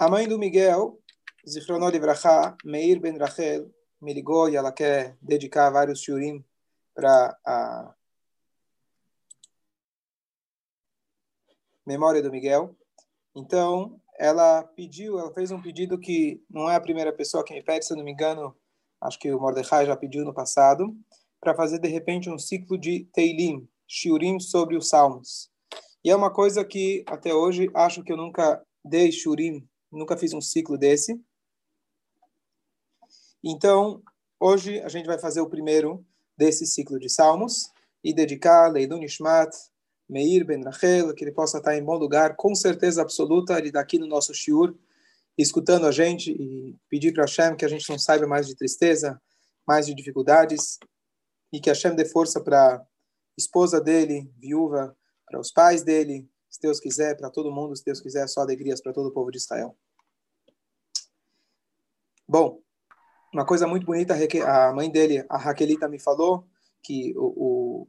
A mãe do Miguel, Zichronot Livrachá, Meir Ben Rachel, me ligou e ela quer dedicar vários shurim para a memória do Miguel. Então, ela pediu, ela fez um pedido que não é a primeira pessoa que me pede, se eu não me engano, acho que o Mordecai já pediu no passado, para fazer de repente um ciclo de Teilim, Shurim sobre os Salmos. E é uma coisa que até hoje acho que eu nunca dei Shurim, nunca fiz um ciclo desse. Então, hoje a gente vai fazer o primeiro desse ciclo de Salmos e dedicar Leilun Ishmat, Meir Ben Rachel, que ele possa estar em bom lugar, com certeza absoluta, ele está aqui no nosso shiur, escutando a gente e pedir para Hashem que a gente não saiba mais de tristeza, mais de dificuldades, e que Hashem dê força para a esposa dele, viúva, para os pais dele, se Deus quiser, para todo mundo, se Deus quiser, só alegrias para todo o povo de Israel. Bom, uma coisa muito bonita, a mãe dele, a Raquelita, me falou que o, o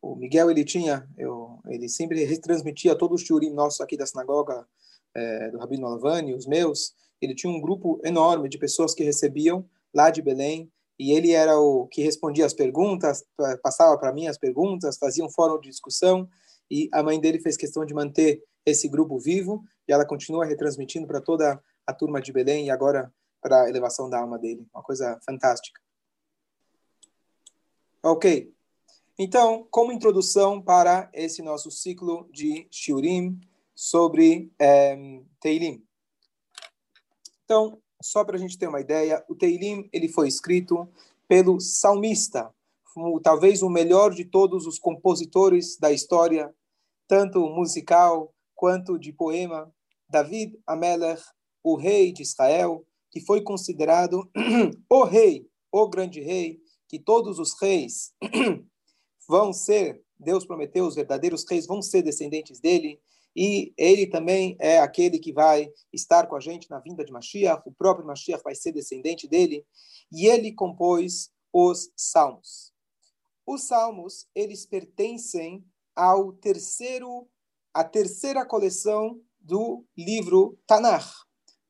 o Miguel ele tinha, eu, ele sempre retransmitia todos os shurim nossos aqui da sinagoga é, do Rabino Alavani, os meus. Ele tinha um grupo enorme de pessoas que recebiam lá de Belém e ele era o que respondia as perguntas, passava para mim as perguntas, fazia um fórum de discussão e a mãe dele fez questão de manter esse grupo vivo e ela continua retransmitindo para toda a turma de Belém e agora para a elevação da alma dele. Uma coisa fantástica. Ok. Então, como introdução para esse nosso ciclo de Shiurim sobre é, Teilim. Então, só para a gente ter uma ideia, o Teilim ele foi escrito pelo salmista, talvez o melhor de todos os compositores da história, tanto musical quanto de poema, David Amelech, o rei de Israel, que foi considerado o rei, o grande rei, que todos os reis vão ser, Deus prometeu, os verdadeiros reis vão ser descendentes dele, e ele também é aquele que vai estar com a gente na vinda de Mashiach, o próprio Mashiach vai ser descendente dele, e ele compôs os salmos. Os salmos, eles pertencem ao terceiro, a terceira coleção do livro Tanakh.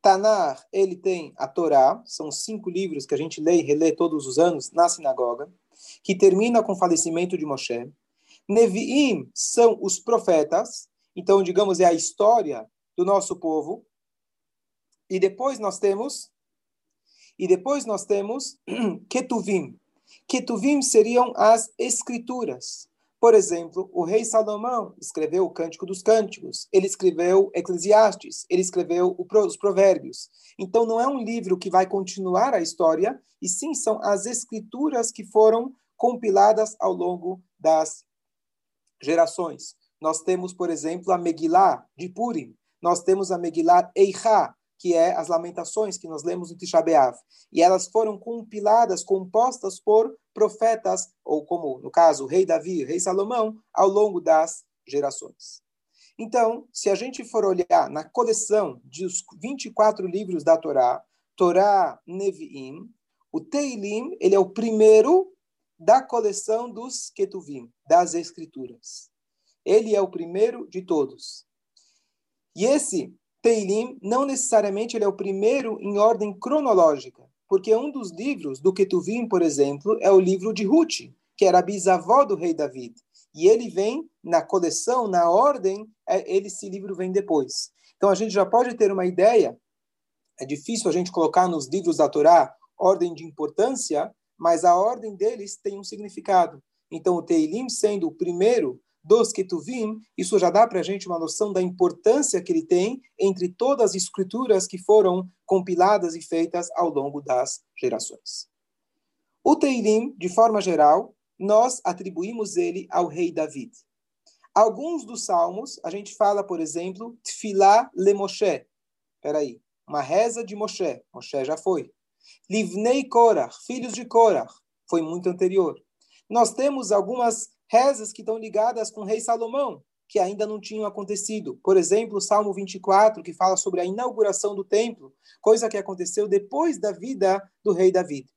Tanakh, ele tem a Torá, são cinco livros que a gente lê e relê todos os anos na sinagoga que termina com o falecimento de Moshe. Neviim são os profetas, então, digamos, é a história do nosso povo. E depois nós temos e depois nós temos Ketuvim. Ketuvim seriam as escrituras. Por exemplo, o rei Salomão escreveu o Cântico dos Cânticos, ele escreveu Eclesiastes, ele escreveu os Provérbios. Então, não é um livro que vai continuar a história, e sim são as escrituras que foram compiladas ao longo das gerações. Nós temos, por exemplo, a Megillah de Purim, nós temos a Megillah Eicha, que é as lamentações que nós lemos no Tisha B'Av. E elas foram compiladas, compostas por profetas, ou como no caso o rei Davi, o rei Salomão, ao longo das gerações. Então, se a gente for olhar na coleção dos 24 livros da Torá, Torá Nevi'im, o Teilim, ele é o primeiro da coleção dos Ketuvim, das Escrituras. Ele é o primeiro de todos. E esse Teilim, não necessariamente ele é o primeiro em ordem cronológica, porque um dos livros do Ketuvim, por exemplo, é o livro de Ruth, que era a bisavó do rei David. E ele vem na coleção, na ordem, é, esse livro vem depois. Então a gente já pode ter uma ideia, é difícil a gente colocar nos livros da Torá ordem de importância, mas a ordem deles tem um significado. Então o Teilim sendo o primeiro dos Ketuvim, isso já dá para a gente uma noção da importância que ele tem entre todas as escrituras que foram compiladas e feitas ao longo das gerações. O Teilim, de forma geral, nós atribuímos ele ao rei David. Alguns dos salmos, a gente fala, por exemplo, Tfilá le Moshe. Peraí, uma reza de Moshe. Moshe já foi. Livnei Korach, filhos de Korach. Foi muito anterior. Nós temos algumas rezas que estão ligadas com o rei Salomão, que ainda não tinham acontecido. Por exemplo, o Salmo 24, que fala sobre a inauguração do templo, coisa que aconteceu depois da vida do rei David.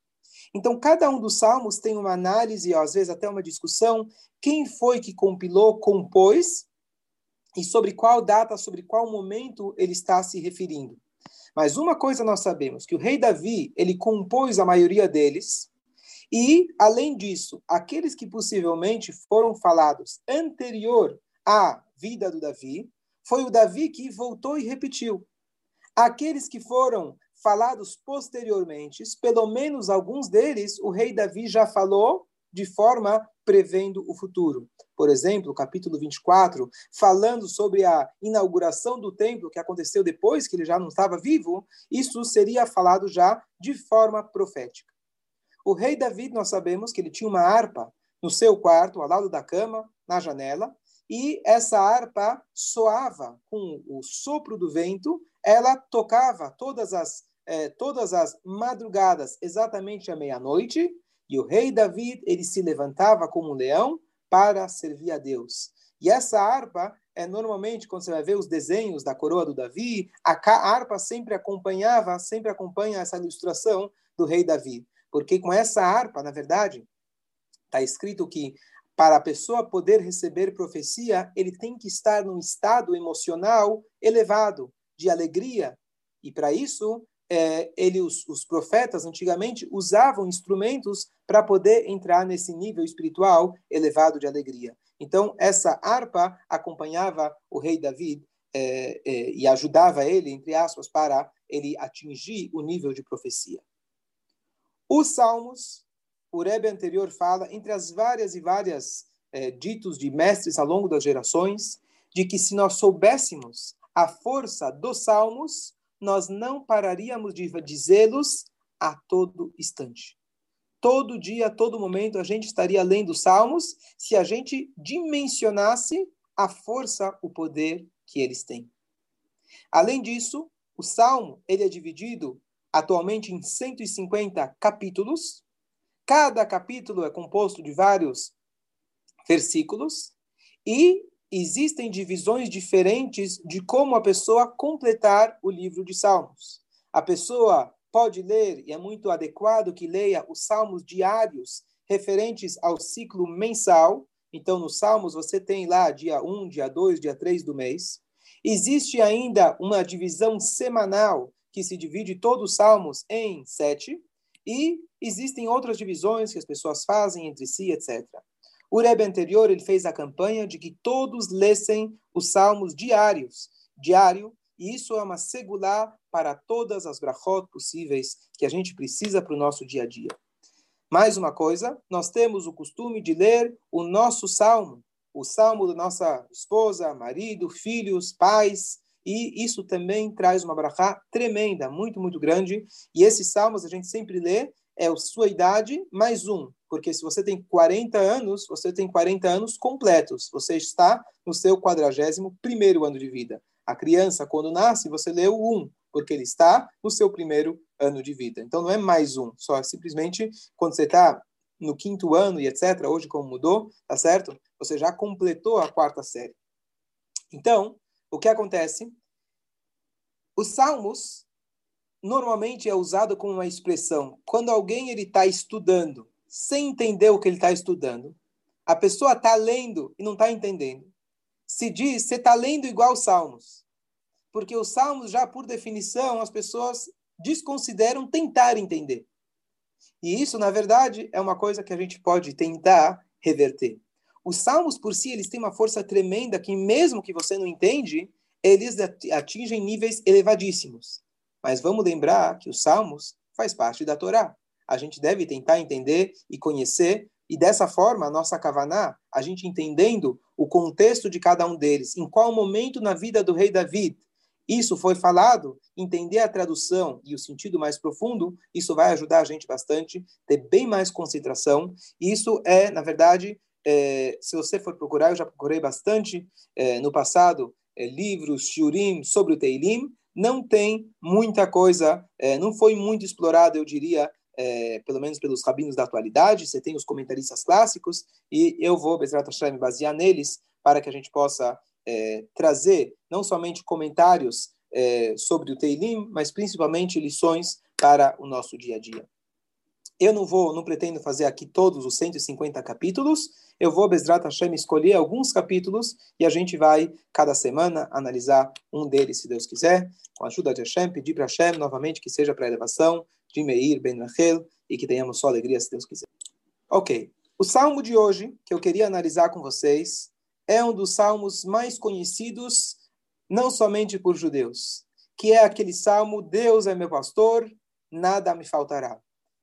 Então, cada um dos salmos tem uma análise, às vezes até uma discussão, quem foi que compilou, compôs, e sobre qual data, sobre qual momento ele está se referindo. Mas uma coisa nós sabemos, que o rei Davi, ele compôs a maioria deles, e, além disso, aqueles que possivelmente foram falados anterior à vida do Davi, foi o Davi que voltou e repetiu. Aqueles que foram falados posteriormente, pelo menos alguns deles, o rei Davi já falou de forma prevendo o futuro. Por exemplo, capítulo 24, falando sobre a inauguração do templo que aconteceu depois que ele já não estava vivo, isso seria falado já de forma profética. O rei Davi, nós sabemos que ele tinha uma harpa no seu quarto, ao lado da cama, na janela, e essa harpa soava com o sopro do vento, ela tocava todas as eh, todas as madrugadas, exatamente à meia-noite, e o rei Davi, ele se levantava como um leão para servir a Deus. E essa harpa é normalmente quando você vai ver os desenhos da coroa do Davi, a harpa sempre acompanhava, sempre acompanha essa ilustração do rei Davi, porque com essa harpa, na verdade, está escrito que para a pessoa poder receber profecia, ele tem que estar num estado emocional elevado, de alegria. E para isso, é, ele, os, os, profetas antigamente usavam instrumentos para poder entrar nesse nível espiritual elevado de alegria. Então, essa harpa acompanhava o rei David é, é, e ajudava ele, entre aspas, para ele atingir o nível de profecia. Os salmos, o Rebbe anterior fala, entre as várias e várias é, ditos de mestres ao longo das gerações, de que se nós soubéssemos a força dos salmos, nós não pararíamos de dizê-los a todo instante. Todo dia, a todo momento, a gente estaria lendo Salmos se a gente dimensionasse a força, o poder que eles têm. Além disso, o Salmo ele é dividido atualmente em 150 capítulos. Cada capítulo é composto de vários versículos e existem divisões diferentes de como a pessoa completar o livro de Salmos. A pessoa pode ler, e é muito adequado que leia os salmos diários referentes ao ciclo mensal. Então, nos salmos, você tem lá dia 1, dia 2, dia 3 do mês. Existe ainda uma divisão semanal que se divide todos os salmos em sete. E existem outras divisões que as pessoas fazem entre si, etc. O Rebbe anterior ele fez a campanha de que todos lessem os salmos diários, diário, e isso é uma segular para todas as brachot possíveis que a gente precisa para o nosso dia a dia. Mais uma coisa, nós temos o costume de ler o nosso salmo, o salmo da nossa esposa, marido, filhos, pais, e isso também traz uma brachá tremenda, muito, muito grande. E esses salmos a gente sempre lê, é a sua idade mais um, porque se você tem 40 anos, você tem 40 anos completos. Você está no seu 41 primeiro ano de vida. A criança, quando nasce, você lê o um, porque ele está no seu primeiro ano de vida. Então, não é mais um, só é simplesmente quando você está no quinto ano e etc., hoje como mudou, tá certo? Você já completou a quarta série. Então, o que acontece? Os salmos normalmente é usado como uma expressão quando alguém ele está estudando sem entender o que ele está estudando. A pessoa está lendo e não está entendendo. Se diz, você está lendo igual os Salmos. Porque os Salmos, já por definição, as pessoas desconsideram tentar entender. E isso, na verdade, é uma coisa que a gente pode tentar reverter. Os Salmos, por si, eles têm uma força tremenda que, mesmo que você não entende, eles atingem níveis elevadíssimos. Mas vamos lembrar que os Salmos faz parte da Torá a gente deve tentar entender e conhecer, e dessa forma, a nossa Kavaná, a gente entendendo o contexto de cada um deles, em qual momento na vida do rei David isso foi falado, entender a tradução e o sentido mais profundo, isso vai ajudar a gente bastante, ter bem mais concentração. Isso é, na verdade, é, se você for procurar, eu já procurei bastante é, no passado, é, livros, shiurim sobre o Teilim, não tem muita coisa, não foi muito explorado, eu diria, pelo menos pelos rabinos da atualidade, você tem os comentaristas clássicos, e eu vou, Bezrat Hashem, basear neles para que a gente possa trazer não somente comentários sobre o Teilim, mas principalmente lições para o nosso dia a dia. Eu não vou, não pretendo fazer aqui todos os 150 capítulos. Eu vou, Bezrat Hashem, escolher alguns capítulos e a gente vai, cada semana, analisar um deles, se Deus quiser. Com a ajuda de Hashem, pedir para Hashem novamente que seja para a elevação de Meir Ben Rachel e que tenhamos só alegria, se Deus quiser. Ok. O salmo de hoje, que eu queria analisar com vocês, é um dos salmos mais conhecidos, não somente por judeus, que é aquele salmo: Deus é meu pastor, nada me faltará.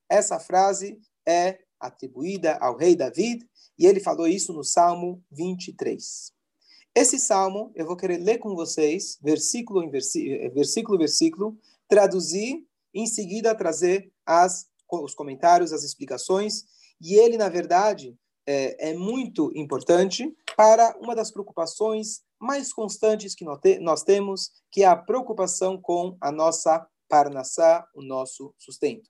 Essa frase é atribuída ao rei David e ele falou isso no Salmo 23. Esse salmo eu vou querer ler com vocês, versículo em versículo, versículo, versículo traduzir em seguida trazer as, os comentários, as explicações. E ele, na verdade, é, é muito importante para uma das preocupações mais constantes que nós temos, que é a preocupação com a nossa parnassá, o nosso sustento.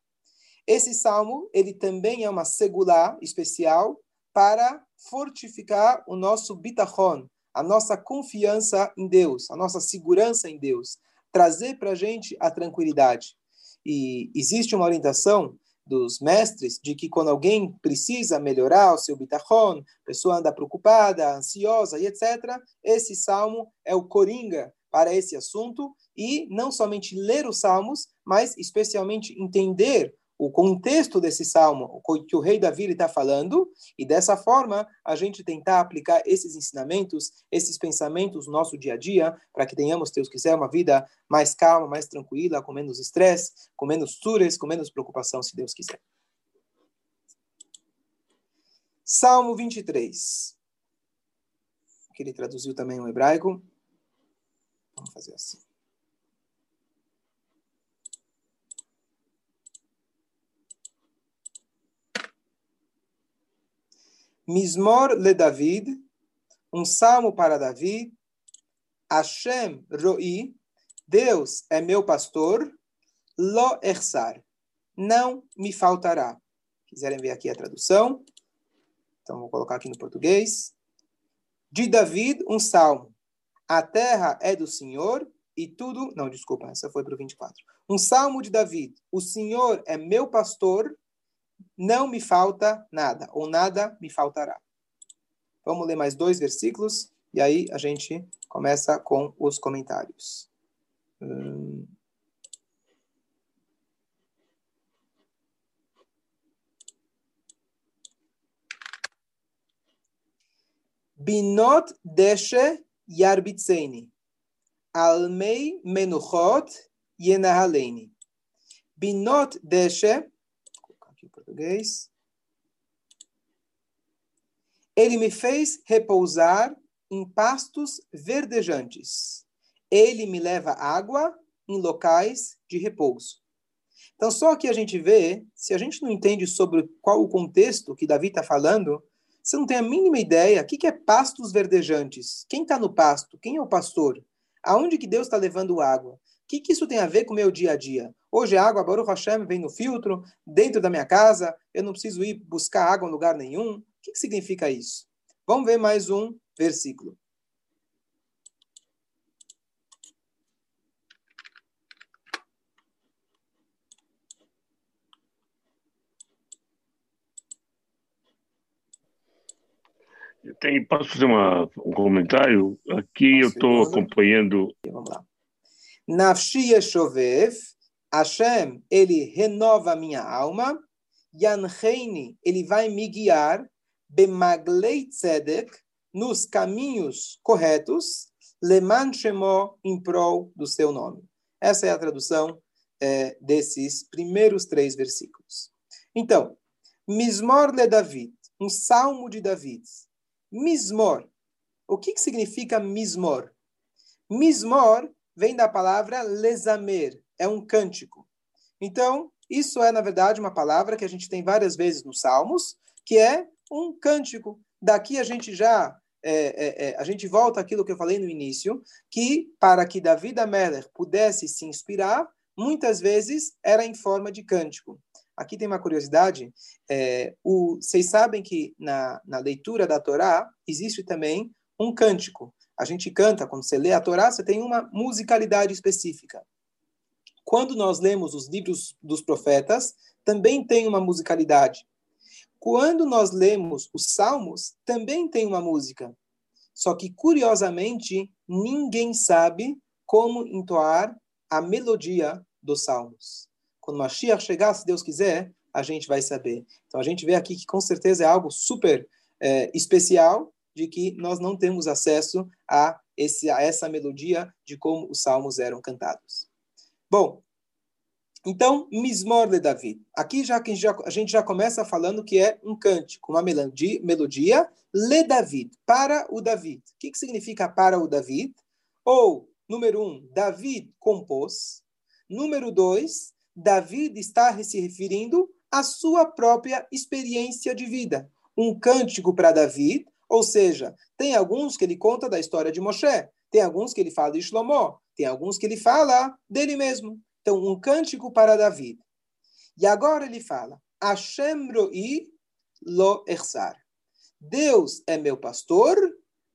Esse salmo, ele também é uma segulá especial para fortificar o nosso bitachon, a nossa confiança em Deus, a nossa segurança em Deus, trazer para a gente a tranquilidade. E existe uma orientação dos mestres de que quando alguém precisa melhorar o seu bitachon, pessoa anda preocupada, ansiosa e etc., esse salmo é o coringa para esse assunto e não somente ler os salmos, mas especialmente entender o contexto desse salmo, que o rei Davi está falando, e dessa forma a gente tentar aplicar esses ensinamentos, esses pensamentos no nosso dia a dia, para que tenhamos, Deus quiser, uma vida mais calma, mais tranquila, com menos estresse, com menos sures, com menos preocupação, se Deus quiser. Salmo 23. Que ele traduziu também o hebraico. Vamos fazer assim. Mismor le David, um salmo para Davi. Hashem roi, Deus é meu pastor. Lo ersar, não me faltará. Quiserem ver aqui a tradução? Então vou colocar aqui no português. De David, um salmo. A terra é do Senhor e tudo. Não, desculpa, essa foi para o 24. Um salmo de David. O Senhor é meu pastor não me falta nada, ou nada me faltará. Vamos ler mais dois versículos e aí a gente começa com os comentários. Hum... Binot deshe yarbitzeini. Almei menuchot yenahaleni. Binot deshe português. Ele me fez repousar em pastos verdejantes. Ele me leva água em locais de repouso. Então, só que a gente vê, se a gente não entende sobre qual o contexto que Davi está falando, você não tem a mínima ideia o que, que é pastos verdejantes. Quem está no pasto? Quem é o pastor? Aonde que Deus está levando água? O que, que isso tem a ver com o meu dia a dia? Hoje a água, Baruch Hashem, vem no filtro, dentro da minha casa, eu não preciso ir buscar água em lugar nenhum. O que, que significa isso? Vamos ver mais um versículo. Tem, posso fazer uma, um comentário? Aqui eu estou acompanhando. Vamos lá. Nafshi Yeshovev, Hashem, ele renova a minha alma. Yanheini, ele vai me guiar. Bemaglei tzedek, nos caminhos corretos. Leman Shemo, em prol do seu nome. Essa é a tradução é, desses primeiros três versículos. Então, Mismor le David, um salmo de David. Mismor. O que, que significa Mismor? Mismor vem da palavra lesamer, é um cântico. Então, isso é, na verdade, uma palavra que a gente tem várias vezes nos Salmos, que é um cântico. Daqui a gente já é, é, é, a gente volta àquilo que eu falei no início, que para que Davi da Meller pudesse se inspirar, muitas vezes era em forma de cântico. Aqui tem uma curiosidade, é, o, vocês sabem que na, na leitura da Torá existe também um cântico. A gente canta, quando você lê a Torá, você tem uma musicalidade específica. Quando nós lemos os livros dos profetas, também tem uma musicalidade. Quando nós lemos os salmos, também tem uma música. Só que, curiosamente, ninguém sabe como entoar a melodia dos salmos. Quando Mashiach chegar, se Deus quiser, a gente vai saber. Então, a gente vê aqui que, com certeza, é algo super é, especial de que nós não temos acesso a, esse, a essa melodia de como os salmos eram cantados. Bom, então, Mismor de David. Aqui já, a gente já começa falando que é um cântico, uma melodia, melodia Le David, para o David. O que, que significa para o David? Ou, número um, David compôs. Número dois, David está se referindo à sua própria experiência de vida. Um cântico para David, ou seja, tem alguns que ele conta da história de Moshe, tem alguns que ele fala de Shlomo, tem alguns que ele fala dele mesmo. Então, um cântico para David. E agora ele fala: Hashem roi lo ersar. Deus é meu pastor,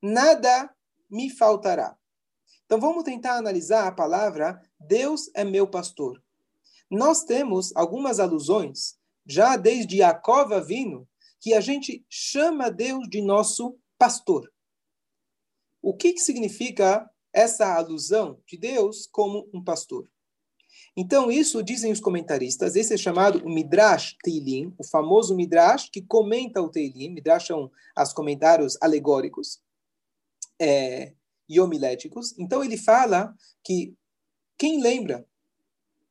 nada me faltará. Então vamos tentar analisar a palavra Deus é meu pastor. Nós temos algumas alusões, já desde Jacob vindo, que a gente chama Deus de nosso pastor. O que, que significa essa alusão de Deus como um pastor? Então, isso dizem os comentaristas, esse é chamado o Midrash Teilim, o famoso Midrash que comenta o Teilim. Midrash são os comentários alegóricos é, e homiléticos. Então, ele fala que quem lembra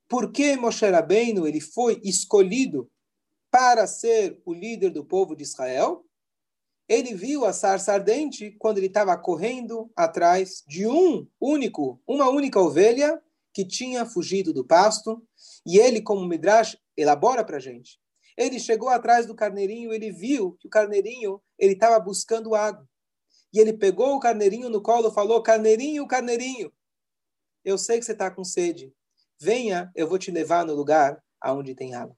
por que Moshe Rabbeinu ele foi escolhido para ser o líder do povo de Israel? Ele viu a sarça ardente quando ele estava correndo atrás de um único, uma única ovelha que tinha fugido do pasto, e ele, como Midrash, elabora para gente. Ele chegou atrás do carneirinho, ele viu que o carneirinho ele estava buscando água. E ele pegou o carneirinho no colo e falou: Carneirinho, carneirinho, eu sei que você está com sede. Venha, eu vou te levar no lugar aonde tem água.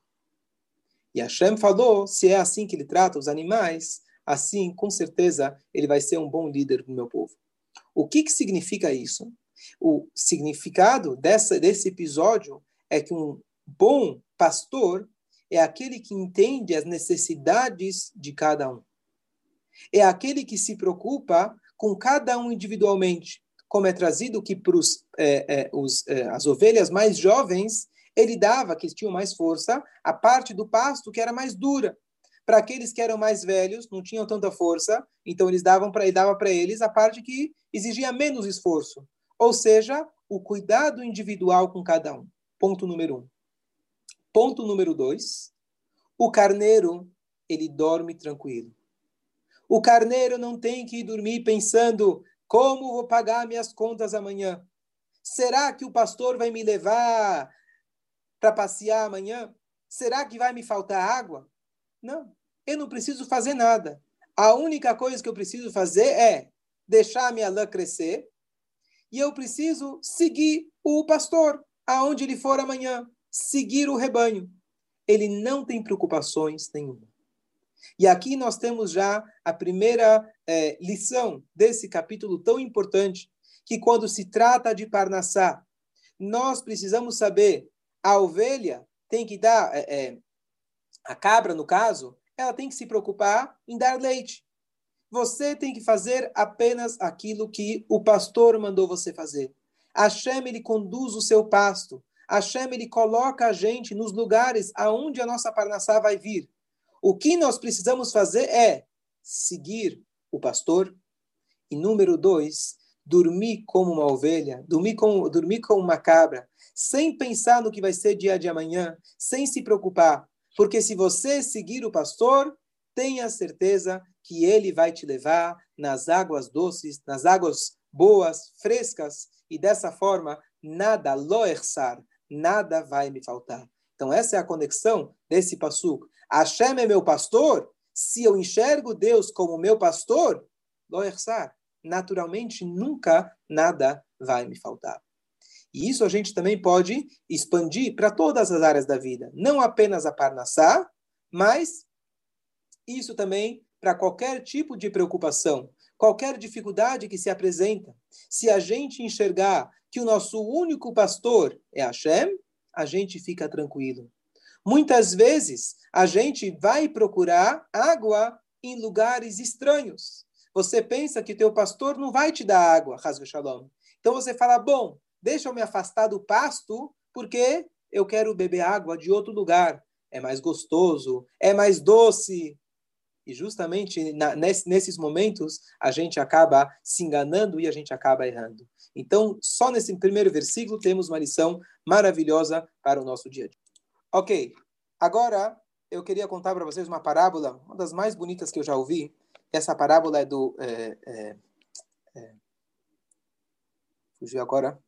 E Hashem falou: se é assim que ele trata os animais, assim, com certeza, ele vai ser um bom líder do meu povo. O que, que significa isso? O significado dessa, desse episódio é que um bom pastor é aquele que entende as necessidades de cada um. É aquele que se preocupa com cada um individualmente, como é trazido que para é, é, é, as ovelhas mais jovens, ele dava, que tinham mais força, a parte do pasto que era mais dura. Para aqueles que eram mais velhos, não tinham tanta força, então eles davam para ele dava para eles a parte que exigia menos esforço. Ou seja, o cuidado individual com cada um. Ponto número um. Ponto número dois. O carneiro, ele dorme tranquilo. O carneiro não tem que dormir pensando como vou pagar minhas contas amanhã. Será que o pastor vai me levar para passear amanhã? Será que vai me faltar água? Não, eu não preciso fazer nada. A única coisa que eu preciso fazer é deixar a minha lã crescer e eu preciso seguir o pastor aonde ele for amanhã, seguir o rebanho. Ele não tem preocupações nenhuma. E aqui nós temos já a primeira é, lição desse capítulo tão importante, que quando se trata de Parnassá, nós precisamos saber, a ovelha tem que dar, é, é, a cabra no caso, ela tem que se preocupar em dar leite. Você tem que fazer apenas aquilo que o pastor mandou você fazer. Hashem, ele conduz o seu pasto. Hashem, ele coloca a gente nos lugares aonde a nossa parnassá vai vir. O que nós precisamos fazer é seguir o pastor. E número dois, dormir como uma ovelha, dormir como, dormir como uma cabra, sem pensar no que vai ser dia de amanhã, sem se preocupar. Porque se você seguir o pastor, tenha certeza que ele vai te levar nas águas doces, nas águas boas, frescas, e dessa forma, nada, loersar, nada vai me faltar. Então, essa é a conexão desse passuco. Hashem é meu pastor, se eu enxergo Deus como meu pastor, loersar, naturalmente nunca nada vai me faltar. E isso a gente também pode expandir para todas as áreas da vida, não apenas a Parnassá, mas isso também para qualquer tipo de preocupação, qualquer dificuldade que se apresenta. Se a gente enxergar que o nosso único pastor é Hashem, a gente fica tranquilo. Muitas vezes, a gente vai procurar água em lugares estranhos. Você pensa que teu pastor não vai te dar água, Hasbe Shalom. Então você fala, bom, deixa eu me afastar do pasto, porque eu quero beber água de outro lugar. É mais gostoso, é mais doce. E justamente na, nesses momentos a gente acaba se enganando e a gente acaba errando. Então, só nesse primeiro versículo temos uma lição maravilhosa para o nosso dia a dia. Ok, agora eu queria contar para vocês uma parábola, uma das mais bonitas que eu já ouvi. Essa parábola é do. É, é, é, fugiu agora.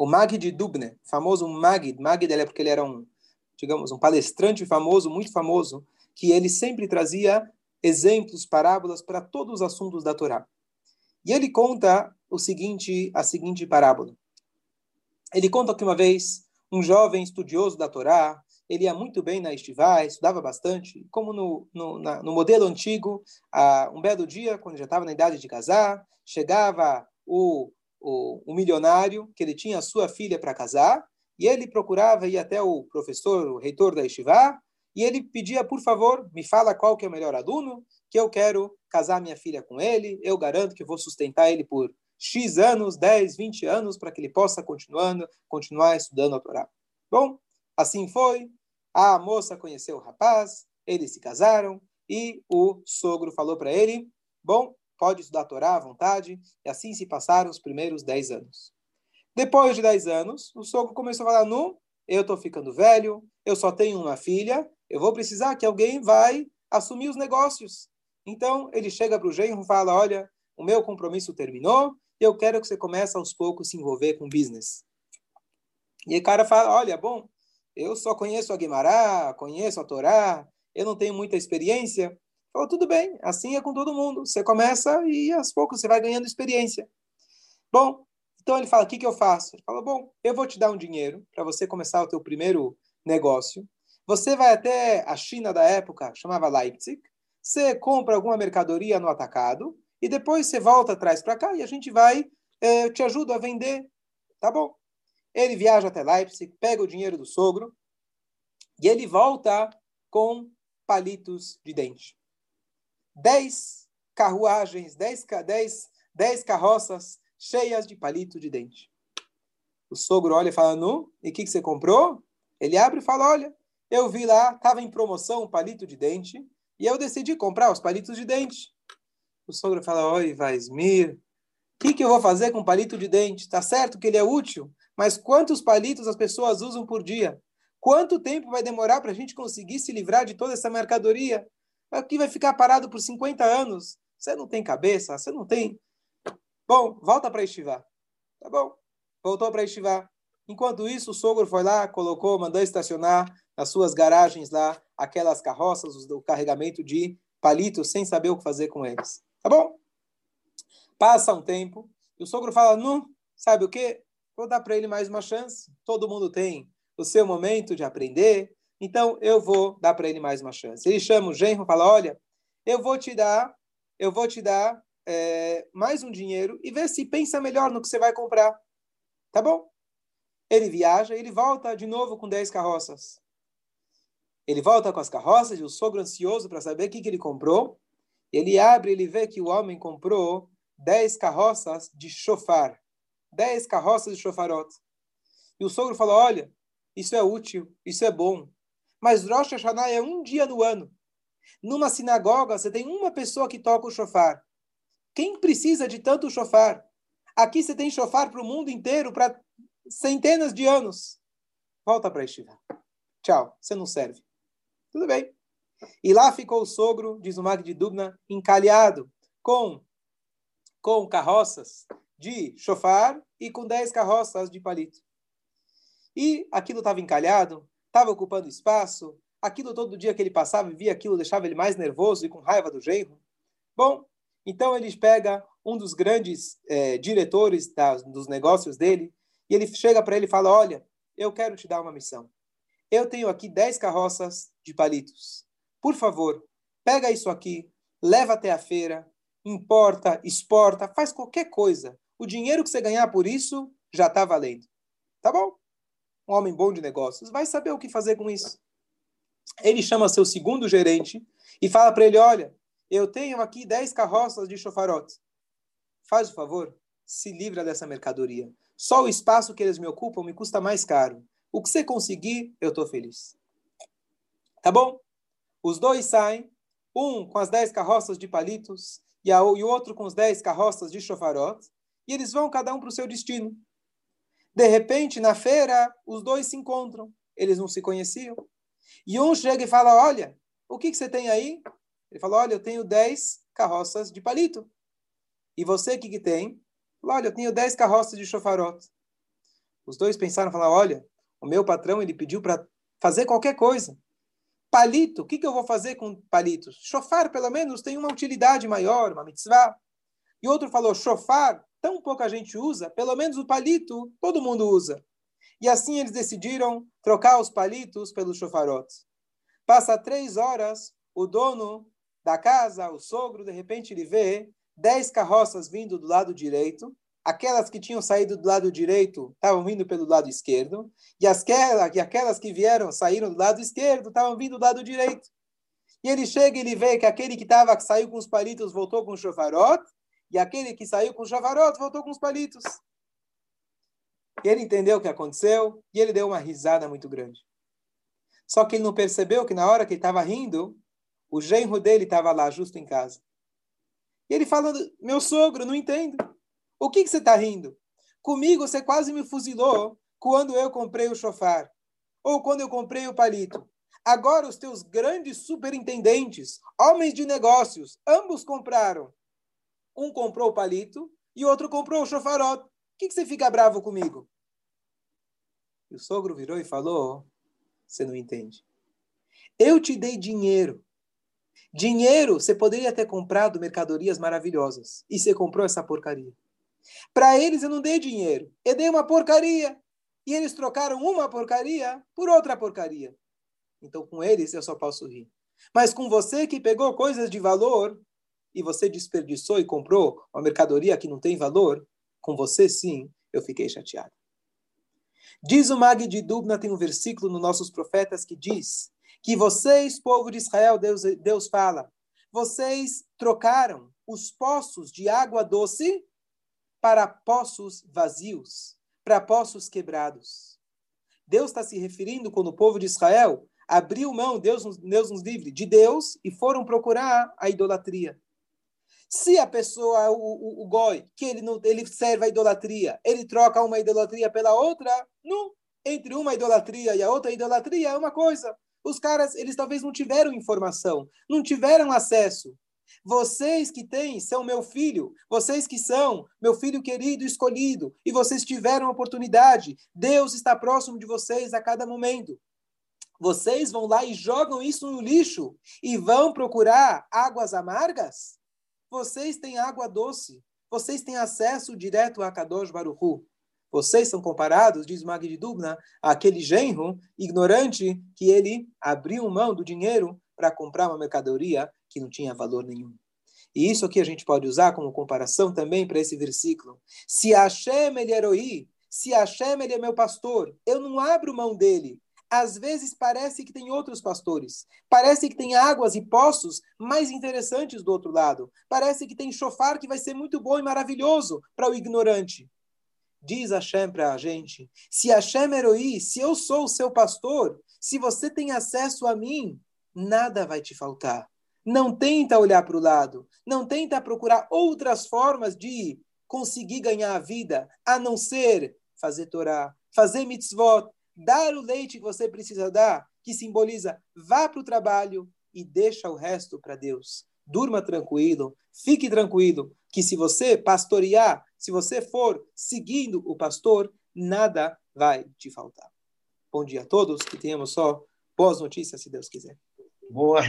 O Magid de Dubne, famoso Magid, Magid é porque ele era um, digamos, um palestrante famoso, muito famoso, que ele sempre trazia exemplos, parábolas para todos os assuntos da Torá. E ele conta o seguinte, a seguinte parábola. Ele conta que uma vez um jovem estudioso da Torá, ele ia muito bem na estivá, estudava bastante, como no, no, na, no modelo antigo, a, um belo dia, quando já estava na idade de casar, chegava o o, o milionário, que ele tinha sua filha para casar, e ele procurava ir até o professor, o reitor da Estivá, e ele pedia, por favor, me fala qual que é o melhor aluno, que eu quero casar minha filha com ele, eu garanto que vou sustentar ele por X anos, 10, 20 anos, para que ele possa continuando, continuar estudando a Torá. Bom, assim foi, a moça conheceu o rapaz, eles se casaram, e o sogro falou para ele, bom, pode estudar a Torá à vontade, e assim se passaram os primeiros dez anos. Depois de dez anos, o sogro começou a falar, não, eu estou ficando velho, eu só tenho uma filha, eu vou precisar que alguém vai assumir os negócios. Então, ele chega para o genro e fala, olha, o meu compromisso terminou, eu quero que você comece aos poucos a se envolver com business. E o cara fala, olha, bom, eu só conheço a Guimará, conheço a Torá, eu não tenho muita experiência. Falou, tudo bem, assim é com todo mundo. Você começa e aos poucos você vai ganhando experiência. Bom, então ele fala, o que, que eu faço? Ele fala, bom, eu vou te dar um dinheiro para você começar o teu primeiro negócio. Você vai até a China da época, chamava Leipzig. Você compra alguma mercadoria no atacado e depois você volta atrás para cá e a gente vai, eh, te ajuda a vender. Tá bom. Ele viaja até Leipzig, pega o dinheiro do sogro e ele volta com palitos de dente dez carruagens, dez, dez, dez carroças cheias de palito de dente. O sogro olha e fala, nu, e o que, que você comprou? Ele abre e fala, olha, eu vi lá, estava em promoção um palito de dente, e eu decidi comprar os palitos de dente. O sogro fala, oi, Vaismir, o que, que eu vou fazer com palito de dente? Tá certo que ele é útil, mas quantos palitos as pessoas usam por dia? Quanto tempo vai demorar para a gente conseguir se livrar de toda essa mercadoria? Aqui vai ficar parado por 50 anos. Você não tem cabeça, você não tem. Bom, volta para estivar. Tá bom. Voltou para estivar. Enquanto isso, o sogro foi lá, colocou, mandou estacionar nas suas garagens lá aquelas carroças, do carregamento de palitos, sem saber o que fazer com eles. Tá bom? Passa um tempo e o sogro fala: Não, sabe o que? Vou dar para ele mais uma chance. Todo mundo tem o seu momento de aprender, então eu vou dar para ele mais uma chance. Ele chama o genro e fala: Olha, eu vou te dar, eu vou te dar é, mais um dinheiro e vê se pensa melhor no que você vai comprar. Tá bom? Ele viaja, ele volta de novo com 10 carroças. Ele volta com as carroças e o sogro ansioso para saber o que, que ele comprou. Ele abre, ele vê que o homem comprou 10 carroças de chofar. 10 carroças de chofarote. E o sogro fala: Olha, isso é útil, isso é bom. Mas Rosh Hashanah é um dia no ano. Numa sinagoga, você tem uma pessoa que toca o shofar. Quem precisa de tanto shofar? Aqui você tem shofar para o mundo inteiro, para centenas de anos. Volta para Estivá. Tchau, você não serve. Tudo bem. E lá ficou o sogro, diz o Mag de Dubna, encalhado com, com carroças de chofar e com dez carroças de palito. E aquilo estava encalhado, estava ocupando espaço, aquilo todo dia que ele passava e via aquilo deixava ele mais nervoso e com raiva do genro. Bom, então ele pega um dos grandes é, diretores dos negócios dele e ele chega para ele e fala: Olha, eu quero te dar uma missão. Eu tenho aqui 10 carroças de palitos. Por favor, pega isso aqui, leva até a feira, importa, exporta, faz qualquer coisa. o dinheiro que você ganhar por isso já está valendo. Tá bom? Um homem bom de negócios vai saber o que fazer com isso. Ele chama seu segundo gerente e fala para ele: Olha, eu tenho aqui 10 carroças de chofarote. Faz o favor, se livra dessa mercadoria. Só o espaço que eles me ocupam me custa mais caro. O que você conseguir, eu estou feliz. Tá bom? Os dois saem, um com as 10 carroças de palitos e, o outro com as 10 carroças de chofarote, e eles vão cada um para o seu destino. De repente, na feira, os dois se encontram. Eles não se conheciam. E um chega e fala: Olha, o que, que você tem aí? Ele falou: Olha, eu tenho 10 carroças de palito. E você, o que, que tem? Falou, Olha, eu tenho 10 carroças de chofarote. Os dois pensaram: falaram, Olha, o meu patrão ele pediu para fazer qualquer coisa. Palito, o que, que eu vou fazer com palitos? Chofar, pelo menos, tem uma utilidade maior, uma mitzvah. E outro falou: chofar, tão pouca gente usa, pelo menos o palito todo mundo usa. E assim eles decidiram trocar os palitos pelos chofarotes. Passa três horas, o dono da casa, o sogro, de repente ele vê dez carroças vindo do lado direito, aquelas que tinham saído do lado direito estavam vindo pelo lado esquerdo, e, as que, aquelas que vieram, saíram do lado esquerdo, estavam vindo do lado direito. E ele chega e ele vê que aquele que tava, que saiu com os palitos voltou com o chofarote, e aquele que saiu com o chofarote voltou com os palitos. Ele entendeu o que aconteceu, e ele deu uma risada muito grande. Só que ele não percebeu que na hora que ele estava rindo, o genro dele estava lá, justo em casa. E ele falando, meu sogro, não entendo. O que, que você está rindo? Comigo você quase me fuzilou quando eu comprei o chofar. Ou quando eu comprei o palito. Agora os teus grandes superintendentes, homens de negócios, ambos compraram. Um comprou o palito e o outro comprou o chofarote. O que, que você fica bravo comigo? E o sogro virou e falou: você não entende. Eu te dei dinheiro. Dinheiro, você poderia ter comprado mercadorias maravilhosas. E você comprou essa porcaria. Para eles, eu não dei dinheiro. Eu dei uma porcaria. E eles trocaram uma porcaria por outra porcaria. Então, com eles, eu só posso rir. Mas com você que pegou coisas de valor e você desperdiçou e comprou uma mercadoria que não tem valor, com você sim, eu fiquei chateado. Diz o Mag de Dubna, tem um versículo nos nossos profetas que diz que vocês, povo de Israel, Deus, Deus fala, vocês trocaram os poços de água doce para poços vazios, para poços quebrados. Deus está se referindo quando o povo de Israel abriu mão, Deus, Deus nos livre, de Deus e foram procurar a idolatria. Se a pessoa, o, o, o goi, que ele, não, ele serve a idolatria, ele troca uma idolatria pela outra, não. Entre uma idolatria e a outra idolatria é uma coisa. Os caras, eles talvez não tiveram informação, não tiveram acesso. Vocês que têm, são meu filho. Vocês que são meu filho querido escolhido. E vocês tiveram oportunidade. Deus está próximo de vocês a cada momento. Vocês vão lá e jogam isso no lixo e vão procurar águas amargas? Vocês têm água doce. Vocês têm acesso direto a Kadosh Baruchu. Vocês são comparados, diz Mag Dubna, àquele genro ignorante que ele abriu mão do dinheiro para comprar uma mercadoria que não tinha valor nenhum. E isso aqui a gente pode usar como comparação também para esse versículo. Se Hashem ele é se Hashem ele é meu pastor, eu não abro mão dele às vezes parece que tem outros pastores. Parece que tem águas e poços mais interessantes do outro lado. Parece que tem chofar que vai ser muito bom e maravilhoso para o ignorante. Diz Hashem para a gente: se Hashem Eroi, se eu sou o seu pastor, se você tem acesso a mim, nada vai te faltar. Não tenta olhar para o lado. Não tenta procurar outras formas de conseguir ganhar a vida, a não ser fazer Torá, fazer mitzvot, dar o leite que você precisa dar, que simboliza vá para o trabalho e deixa o resto para Deus. Durma tranquilo, fique tranquilo, que se você pastorear, se você for seguindo o pastor, nada vai te faltar. Bom dia a todos, que tenhamos só boas notícias, se Deus quiser. Boas notícias.